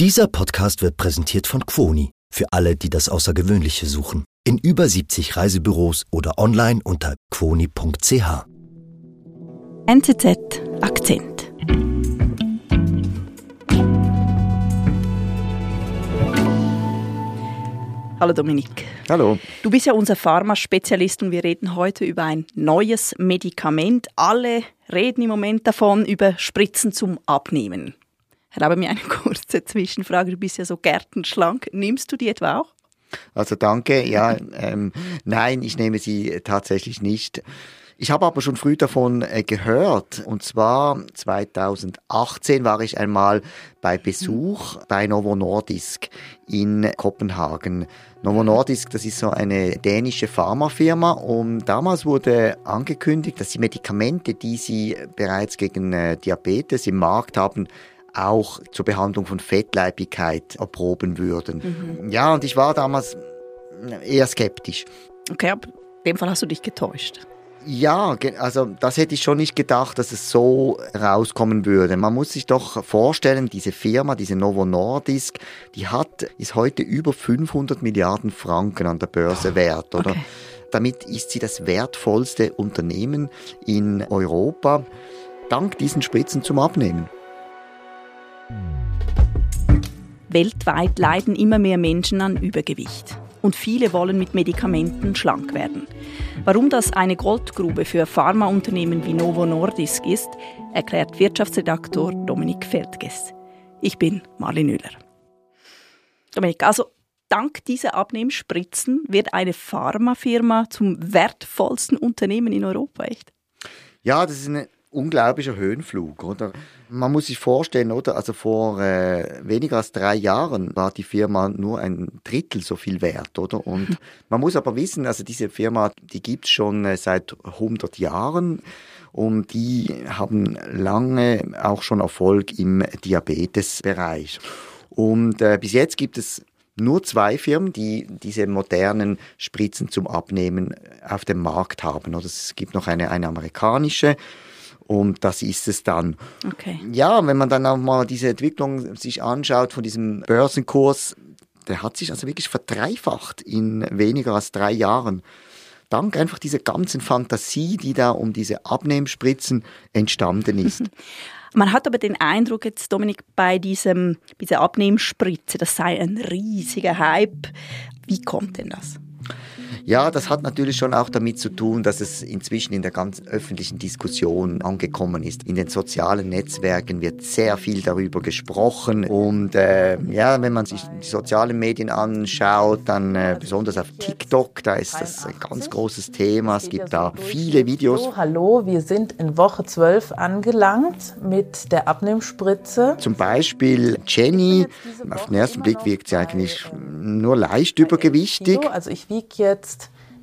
Dieser Podcast wird präsentiert von Quoni für alle, die das Außergewöhnliche suchen. In über 70 Reisebüros oder online unter quoni.ch. NZZ Akzent. Hallo Dominik. Hallo. Du bist ja unser Pharmaspezialist und wir reden heute über ein neues Medikament. Alle reden im Moment davon über Spritzen zum Abnehmen. Erlaube mir eine kurze Zwischenfrage. Du bist ja so gärtenschlank. Nimmst du die etwa auch? Also danke. Ja, ähm, nein, ich nehme sie tatsächlich nicht. Ich habe aber schon früh davon äh, gehört. Und zwar 2018 war ich einmal bei Besuch bei Novo Nordisk in Kopenhagen. Novo Nordisk, das ist so eine dänische Pharmafirma und damals wurde angekündigt, dass die Medikamente, die sie bereits gegen äh, Diabetes im Markt haben, auch zur Behandlung von Fettleibigkeit erproben würden. Mhm. Ja, und ich war damals eher skeptisch. Okay, aber in dem Fall hast du dich getäuscht. Ja, also das hätte ich schon nicht gedacht, dass es so rauskommen würde. Man muss sich doch vorstellen, diese Firma, diese Novo Nordisk, die hat, ist heute über 500 Milliarden Franken an der Börse wert, oder? Okay. Damit ist sie das wertvollste Unternehmen in Europa, dank diesen Spritzen zum Abnehmen. Weltweit leiden immer mehr Menschen an Übergewicht und viele wollen mit Medikamenten schlank werden. Warum das eine Goldgrube für Pharmaunternehmen wie Novo Nordisk ist, erklärt Wirtschaftsredaktor Dominik Feldges. Ich bin Marlin Müller. Dominik, also dank dieser Abnehmspritzen wird eine Pharmafirma zum wertvollsten Unternehmen in Europa, echt? Ja, das ist eine unglaublicher Höhenflug, oder? Man muss sich vorstellen, oder? Also vor äh, weniger als drei Jahren war die Firma nur ein Drittel so viel wert, oder? Und man muss aber wissen, also diese Firma, die gibt's schon äh, seit 100 Jahren und die haben lange auch schon Erfolg im Diabetesbereich. Und äh, bis jetzt gibt es nur zwei Firmen, die diese modernen Spritzen zum Abnehmen auf dem Markt haben. Oder es gibt noch eine, eine amerikanische und das ist es dann. Okay. Ja, wenn man dann auch mal diese Entwicklung sich anschaut von diesem Börsenkurs, der hat sich also wirklich verdreifacht in weniger als drei Jahren. Dank einfach dieser ganzen Fantasie, die da um diese Abnehmspritzen entstanden ist. Man hat aber den Eindruck jetzt, Dominik, bei diesem, dieser Abnehmspritze, das sei ein riesiger Hype. Wie kommt denn das? Ja, das hat natürlich schon auch damit zu tun, dass es inzwischen in der ganzen öffentlichen Diskussion angekommen ist. In den sozialen Netzwerken wird sehr viel darüber gesprochen und äh, ja, wenn man sich die sozialen Medien anschaut, dann äh, besonders auf TikTok, da ist das ein ganz großes Thema. Es gibt da viele Videos. Hallo, hallo, wir sind in Woche 12 angelangt mit der Abnehmspritze. Zum Beispiel Jenny, auf den ersten Blick wirkt sie eigentlich nur leicht übergewichtig. Also ich wiege jetzt jetzt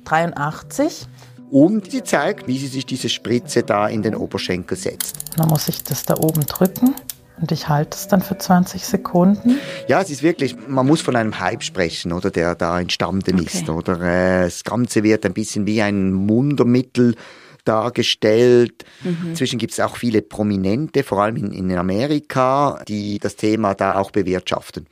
83. Und sie zeigt, wie sie sich diese Spritze da in den Oberschenkel setzt. Dann muss ich das da oben drücken. Und ich halte es dann für 20 Sekunden. Ja, es ist wirklich, man muss von einem Hype sprechen, oder der da entstanden okay. ist. Oder äh, das Ganze wird ein bisschen wie ein Wundermittel dargestellt. Mhm. Inzwischen gibt es auch viele Prominente, vor allem in, in Amerika, die das Thema da auch bewirtschaften.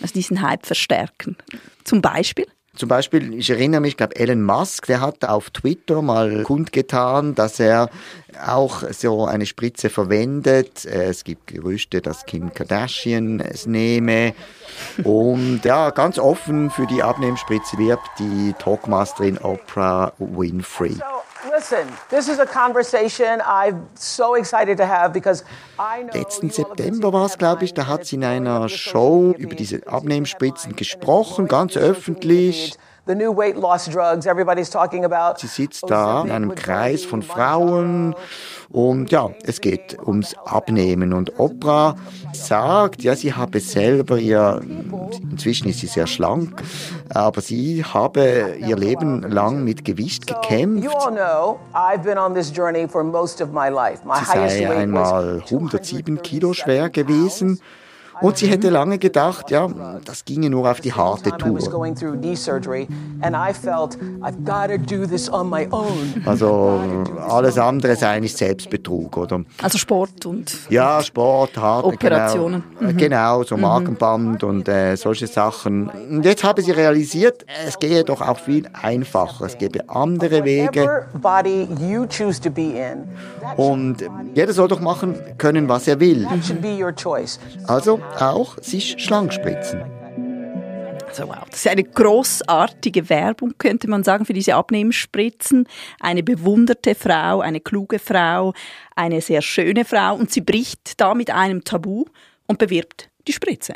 Also diesen Hype verstärken. Zum Beispiel? Zum Beispiel, ich erinnere mich, ich glaube, Elon Musk, der hat auf Twitter mal kundgetan, dass er auch so eine Spritze verwendet. Es gibt Gerüchte, dass Kim Kardashian es nehme. Und ja, ganz offen für die Abnehmspritze wirbt die Talkmasterin Oprah Winfrey. So Letzten September war es, glaube ich, da hat sie in einer Show über diese Abnehmspritzen gesprochen, ganz öffentlich. Sie sitzt da in einem Kreis von Frauen. Und ja, es geht ums Abnehmen. Und Oprah sagt, ja, sie habe selber ihr, inzwischen ist sie sehr schlank, aber sie habe ihr Leben lang mit Gewicht gekämpft. Sie sei einmal 107 Kilo schwer gewesen Und sie hätte lange gedacht, ja, das ginge nur auf die harte Tour. Also alles andere sei eigentlich Selbstbetrug, oder? Also Sport und ja, Sport, harte Operationen. Genau, mhm. genau so Markenband mhm. und äh, solche Sachen. Und jetzt habe sie realisiert, es gehe doch auch viel einfacher. Es gäbe andere Wege. Und jeder soll doch machen können, was er will. Also auch sich schlank spritzen. Also wow, das ist eine großartige Werbung, könnte man sagen, für diese Abnehmenspritzen. Eine bewunderte Frau, eine kluge Frau, eine sehr schöne Frau und sie bricht da mit einem Tabu und bewirbt die Spritze.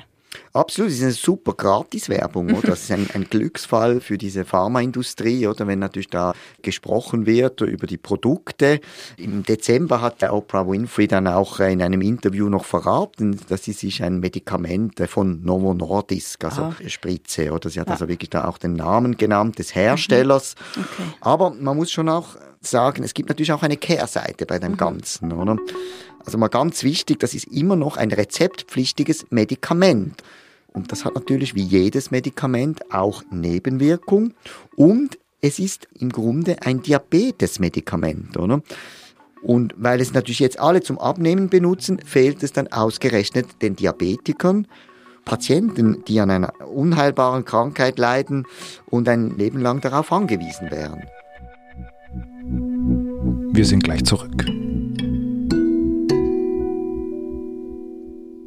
Absolut, das ist eine super Gratiswerbung, oder? Das ist ein, ein, Glücksfall für diese Pharmaindustrie, oder? Wenn natürlich da gesprochen wird über die Produkte. Im Dezember hat Oprah Winfrey dann auch in einem Interview noch verraten, dass sie sich ein Medikament von Novo Nordisk, also ah. Spritze, oder? Sie hat ja. also wirklich da auch den Namen genannt des Herstellers. Mhm. Okay. Aber man muss schon auch sagen, es gibt natürlich auch eine Kehrseite bei dem mhm. Ganzen, oder? Also mal ganz wichtig, das ist immer noch ein rezeptpflichtiges Medikament. Und das hat natürlich wie jedes Medikament auch Nebenwirkung. Und es ist im Grunde ein Diabetesmedikament, oder? Und weil es natürlich jetzt alle zum Abnehmen benutzen, fehlt es dann ausgerechnet den Diabetikern, Patienten, die an einer unheilbaren Krankheit leiden und ein Leben lang darauf angewiesen wären. Wir sind gleich zurück.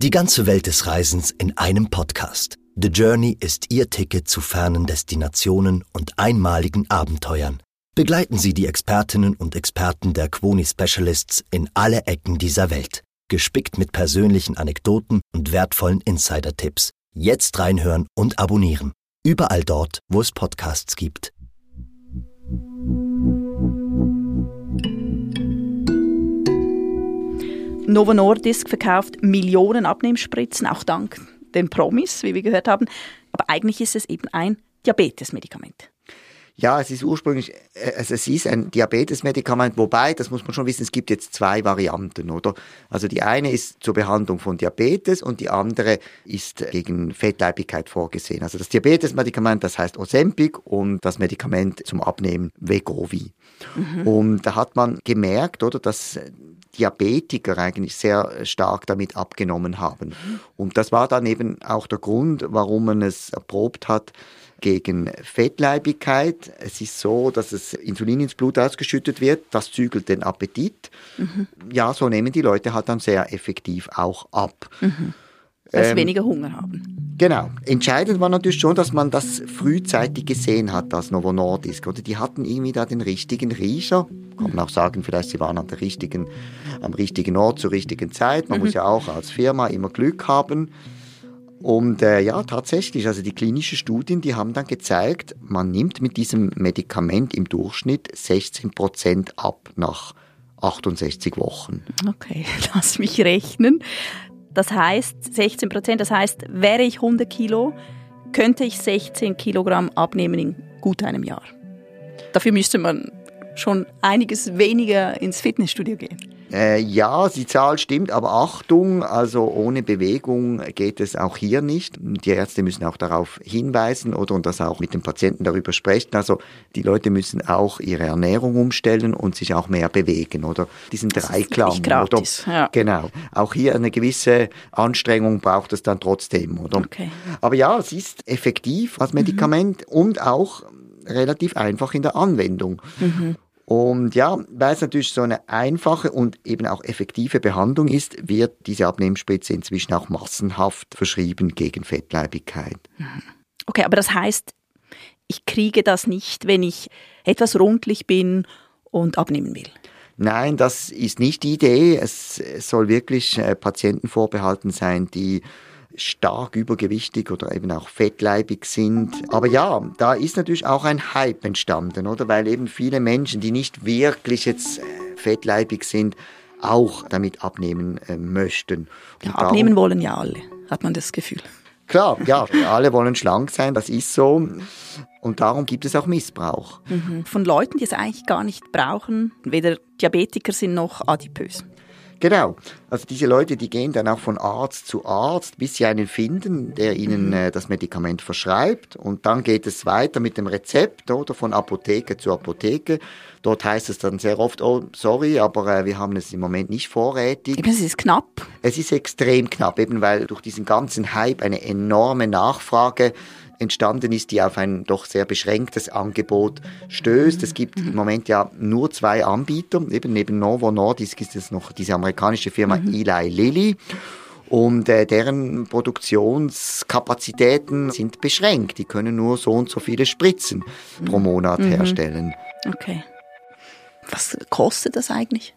Die ganze Welt des Reisens in einem Podcast. The Journey ist Ihr Ticket zu fernen Destinationen und einmaligen Abenteuern. Begleiten Sie die Expertinnen und Experten der Quoni Specialists in alle Ecken dieser Welt. Gespickt mit persönlichen Anekdoten und wertvollen Insider-Tipps. Jetzt reinhören und abonnieren. Überall dort, wo es Podcasts gibt. Novo Nordisk verkauft Millionen Abnehmspritzen, auch dank den Promis, wie wir gehört haben. Aber eigentlich ist es eben ein Diabetesmedikament. Ja, es ist ursprünglich, äh, also es ist ein Diabetesmedikament, wobei, das muss man schon wissen, es gibt jetzt zwei Varianten, oder? Also die eine ist zur Behandlung von Diabetes und die andere ist gegen Fettleibigkeit vorgesehen. Also das Diabetesmedikament, das heißt Ozempic und das Medikament zum Abnehmen Wegovi. Mhm. Und da hat man gemerkt, oder, dass Diabetiker eigentlich sehr stark damit abgenommen haben. Und das war dann eben auch der Grund, warum man es erprobt hat gegen Fettleibigkeit. Es ist so, dass es Insulin ins Blut ausgeschüttet wird, das zügelt den Appetit. Mhm. Ja, so nehmen die Leute halt dann sehr effektiv auch ab. Mhm. Sie ähm, weniger Hunger haben. Genau. Entscheidend war natürlich schon, dass man das frühzeitig gesehen hat, das Novo Nordisk. Oder die hatten irgendwie da den richtigen Riecher. Kann man auch sagen, vielleicht sie waren an der richtigen, am richtigen Ort zur richtigen Zeit. Man mhm. muss ja auch als Firma immer Glück haben. Und äh, ja, tatsächlich, also die klinischen Studien, die haben dann gezeigt, man nimmt mit diesem Medikament im Durchschnitt 16 Prozent ab nach 68 Wochen. Okay, lass mich rechnen. Das heißt 16 Prozent, das heißt, wäre ich 100 Kilo, könnte ich 16 Kilogramm abnehmen in gut einem Jahr. Dafür müsste man schon einiges weniger ins Fitnessstudio gehen. Äh, ja, die Zahl stimmt, aber Achtung, also ohne Bewegung geht es auch hier nicht. Die Ärzte müssen auch darauf hinweisen oder und das auch mit den Patienten darüber sprechen. Also die Leute müssen auch ihre Ernährung umstellen und sich auch mehr bewegen, oder? Diesen Dreiklang, oder? Ja. Genau. Auch hier eine gewisse Anstrengung braucht es dann trotzdem, oder? Okay. Aber ja, es ist effektiv als Medikament mhm. und auch relativ einfach in der Anwendung. Mhm. Und ja, weil es natürlich so eine einfache und eben auch effektive Behandlung ist, wird diese Abnehmspritze inzwischen auch massenhaft verschrieben gegen Fettleibigkeit. Mhm. Okay, aber das heißt, ich kriege das nicht, wenn ich etwas rundlich bin und abnehmen will. Nein, das ist nicht die Idee. Es soll wirklich äh, Patienten vorbehalten sein, die stark übergewichtig oder eben auch fettleibig sind. Aber ja, da ist natürlich auch ein Hype entstanden, oder? Weil eben viele Menschen, die nicht wirklich jetzt äh, fettleibig sind, auch damit abnehmen äh, möchten. Ja, abnehmen wollen ja alle, hat man das Gefühl. Klar, ja, alle wollen schlank sein, das ist so. Und darum gibt es auch Missbrauch. Mhm. Von Leuten, die es eigentlich gar nicht brauchen, weder Diabetiker sind noch adipös. Genau. Also diese Leute, die gehen dann auch von Arzt zu Arzt, bis sie einen finden, der ihnen mhm. äh, das Medikament verschreibt. Und dann geht es weiter mit dem Rezept oder von Apotheke zu Apotheke. Dort heißt es dann sehr oft, oh, sorry, aber äh, wir haben es im Moment nicht vorrätig. Eben, es ist knapp. Es ist extrem knapp, eben weil durch diesen ganzen Hype eine enorme Nachfrage entstanden ist, die auf ein doch sehr beschränktes Angebot stößt. Es gibt im Moment ja nur zwei Anbieter, eben neben Novo Nordisk ist es noch diese amerikanische Firma mhm. Eli Lilly und äh, deren Produktionskapazitäten sind beschränkt. Die können nur so und so viele Spritzen pro Monat mhm. herstellen. Okay. Was kostet das eigentlich?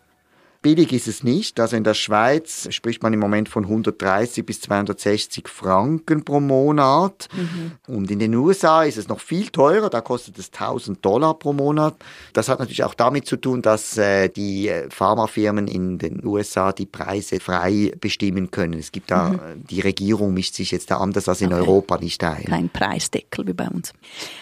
Billig ist es nicht. Also in der Schweiz spricht man im Moment von 130 bis 260 Franken pro Monat. Mhm. Und in den USA ist es noch viel teurer. Da kostet es 1000 Dollar pro Monat. Das hat natürlich auch damit zu tun, dass äh, die äh, Pharmafirmen in den USA die Preise frei bestimmen können. Es gibt da, mhm. die Regierung mischt sich jetzt da anders als in okay. Europa nicht ein. Kein Preisdeckel wie bei uns.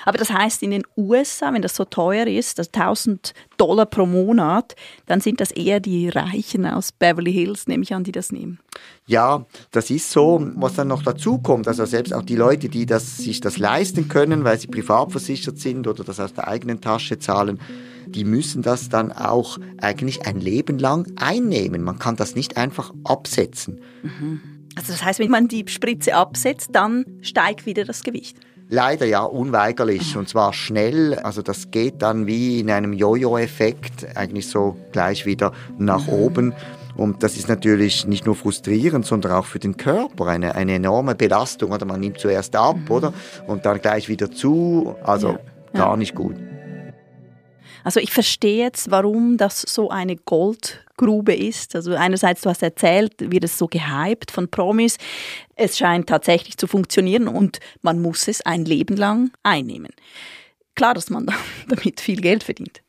Aber das heißt, in den USA, wenn das so teuer ist, das 1000 Dollar pro Monat, dann sind das eher die Reichen aus Beverly Hills, nehme ich an, die das nehmen. Ja, das ist so. Was dann noch dazu kommt, also selbst auch die Leute, die das, sich das leisten können, weil sie privat versichert sind oder das aus der eigenen Tasche zahlen, die müssen das dann auch eigentlich ein Leben lang einnehmen. Man kann das nicht einfach absetzen. Mhm. Also das heißt, wenn man die Spritze absetzt, dann steigt wieder das Gewicht. Leider ja, unweigerlich und zwar schnell. Also das geht dann wie in einem Jojo-Effekt eigentlich so gleich wieder nach oben. Und das ist natürlich nicht nur frustrierend, sondern auch für den Körper eine, eine enorme Belastung. Oder man nimmt zuerst ab, mhm. oder? Und dann gleich wieder zu. Also ja, gar nicht gut. Also ich verstehe jetzt, warum das so eine Goldgrube ist. Also einerseits, du hast erzählt, wird es so gehypt von Promis. Es scheint tatsächlich zu funktionieren und man muss es ein Leben lang einnehmen. Klar, dass man damit viel Geld verdient.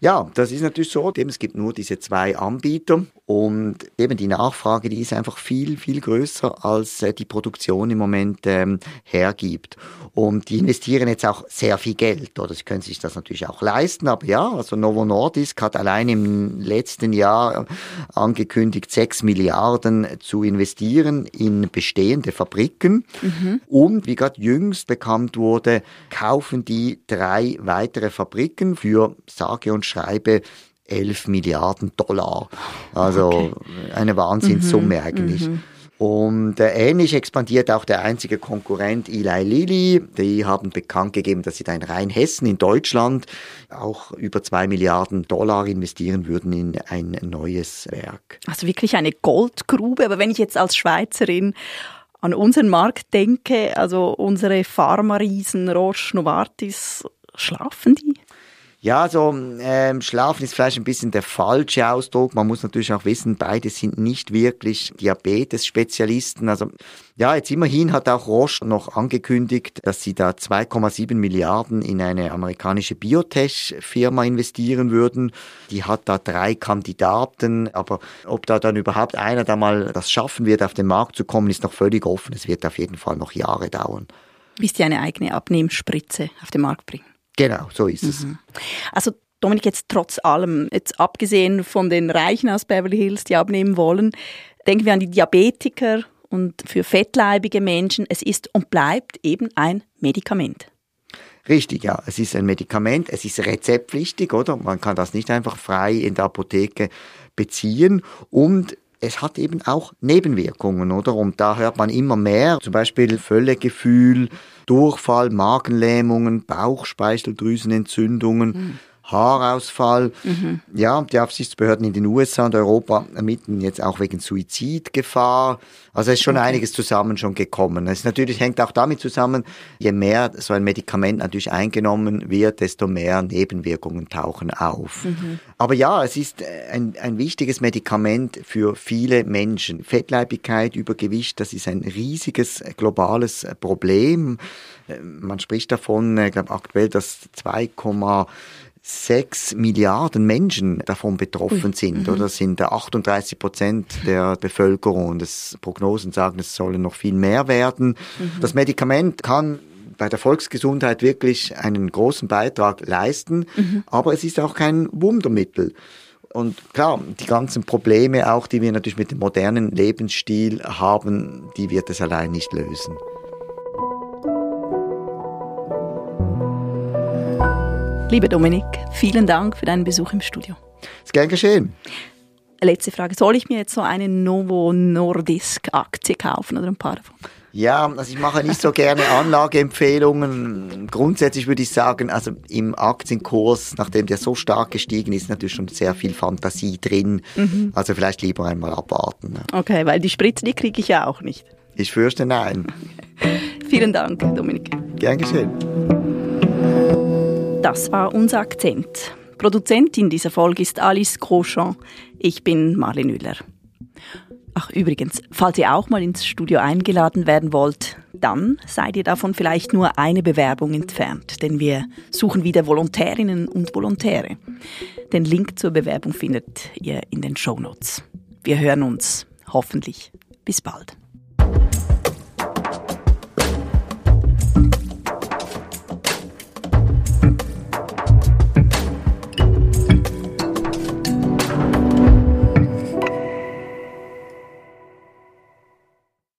Ja, das ist natürlich so. Es gibt nur diese zwei Anbieter und eben die Nachfrage, die ist einfach viel, viel größer, als äh, die Produktion im Moment ähm, hergibt. Und die investieren jetzt auch sehr viel Geld, oder sie können sich das natürlich auch leisten, aber ja, also Novo Nordisk hat allein im letzten Jahr angekündigt, sechs Milliarden zu investieren in bestehende Fabriken. Mhm. Und wie gerade jüngst bekannt wurde, kaufen die drei weitere Fabriken für sage und schreibe 11 Milliarden Dollar. Also okay. eine Wahnsinnssumme mhm, eigentlich. Mhm. Und äh, ähnlich expandiert auch der einzige Konkurrent Eli Lilly. Die haben bekannt gegeben, dass sie da in Rheinhessen in Deutschland auch über zwei Milliarden Dollar investieren würden in ein neues Werk. Also wirklich eine Goldgrube. Aber wenn ich jetzt als Schweizerin an unseren Markt denke, also unsere Pharma-Riesen Roche, Novartis, schlafen die? Ja, so ähm, Schlafen ist vielleicht ein bisschen der falsche Ausdruck. Man muss natürlich auch wissen, beide sind nicht wirklich Diabetes-Spezialisten. Also ja, jetzt immerhin hat auch Roche noch angekündigt, dass sie da 2,7 Milliarden in eine amerikanische Biotech-Firma investieren würden. Die hat da drei Kandidaten, aber ob da dann überhaupt einer da mal das schaffen wird, auf den Markt zu kommen, ist noch völlig offen. Es wird auf jeden Fall noch Jahre dauern. Bis die eine eigene Abnehmspritze auf den Markt bringen. Genau, so ist es. Mhm. Also Dominik, jetzt trotz allem, jetzt abgesehen von den Reichen aus Beverly Hills, die abnehmen wollen, denken wir an die Diabetiker und für fettleibige Menschen. Es ist und bleibt eben ein Medikament. Richtig, ja. Es ist ein Medikament, es ist rezeptpflichtig, oder? Man kann das nicht einfach frei in der Apotheke beziehen und es hat eben auch Nebenwirkungen, oder? Und da hört man immer mehr, zum Beispiel Völlegefühl, Durchfall, Magenlähmungen, Bauchspeicheldrüsenentzündungen. Mhm. Haarausfall. Mhm. Ja, die Aufsichtsbehörden in den USA und Europa ermitteln jetzt auch wegen Suizidgefahr. Also es ist schon okay. einiges zusammen schon gekommen. Es natürlich hängt auch damit zusammen, je mehr so ein Medikament natürlich eingenommen wird, desto mehr Nebenwirkungen tauchen auf. Mhm. Aber ja, es ist ein, ein wichtiges Medikament für viele Menschen. Fettleibigkeit, Übergewicht, das ist ein riesiges globales Problem. Man spricht davon, ich glaube aktuell, dass 2, sechs Milliarden Menschen davon betroffen sind, mhm. oder sind 38 Prozent der Bevölkerung. Das Prognosen sagen, es sollen noch viel mehr werden. Mhm. Das Medikament kann bei der Volksgesundheit wirklich einen großen Beitrag leisten, mhm. aber es ist auch kein Wundermittel. Und klar, die ganzen Probleme auch, die wir natürlich mit dem modernen Lebensstil haben, die wird es allein nicht lösen. Lieber Dominik, vielen Dank für deinen Besuch im Studio. Ist gern geschehen. Letzte Frage. Soll ich mir jetzt so eine Novo Nordisk Aktie kaufen oder ein paar davon? Ja, also ich mache nicht so gerne Anlageempfehlungen. Grundsätzlich würde ich sagen, also im Aktienkurs, nachdem der so stark gestiegen ist, natürlich schon sehr viel Fantasie drin. Mhm. Also vielleicht lieber einmal abwarten. Okay, weil die Spritze, die kriege ich ja auch nicht. Ich fürchte nein. Vielen Dank, Dominik. Gern geschehen. Das war unser Akzent. Produzentin dieser Folge ist Alice Crochon. Ich bin Marlene Müller. Ach übrigens, falls ihr auch mal ins Studio eingeladen werden wollt, dann seid ihr davon vielleicht nur eine Bewerbung entfernt, denn wir suchen wieder Volontärinnen und Volontäre. Den Link zur Bewerbung findet ihr in den Show Notes. Wir hören uns hoffentlich. Bis bald.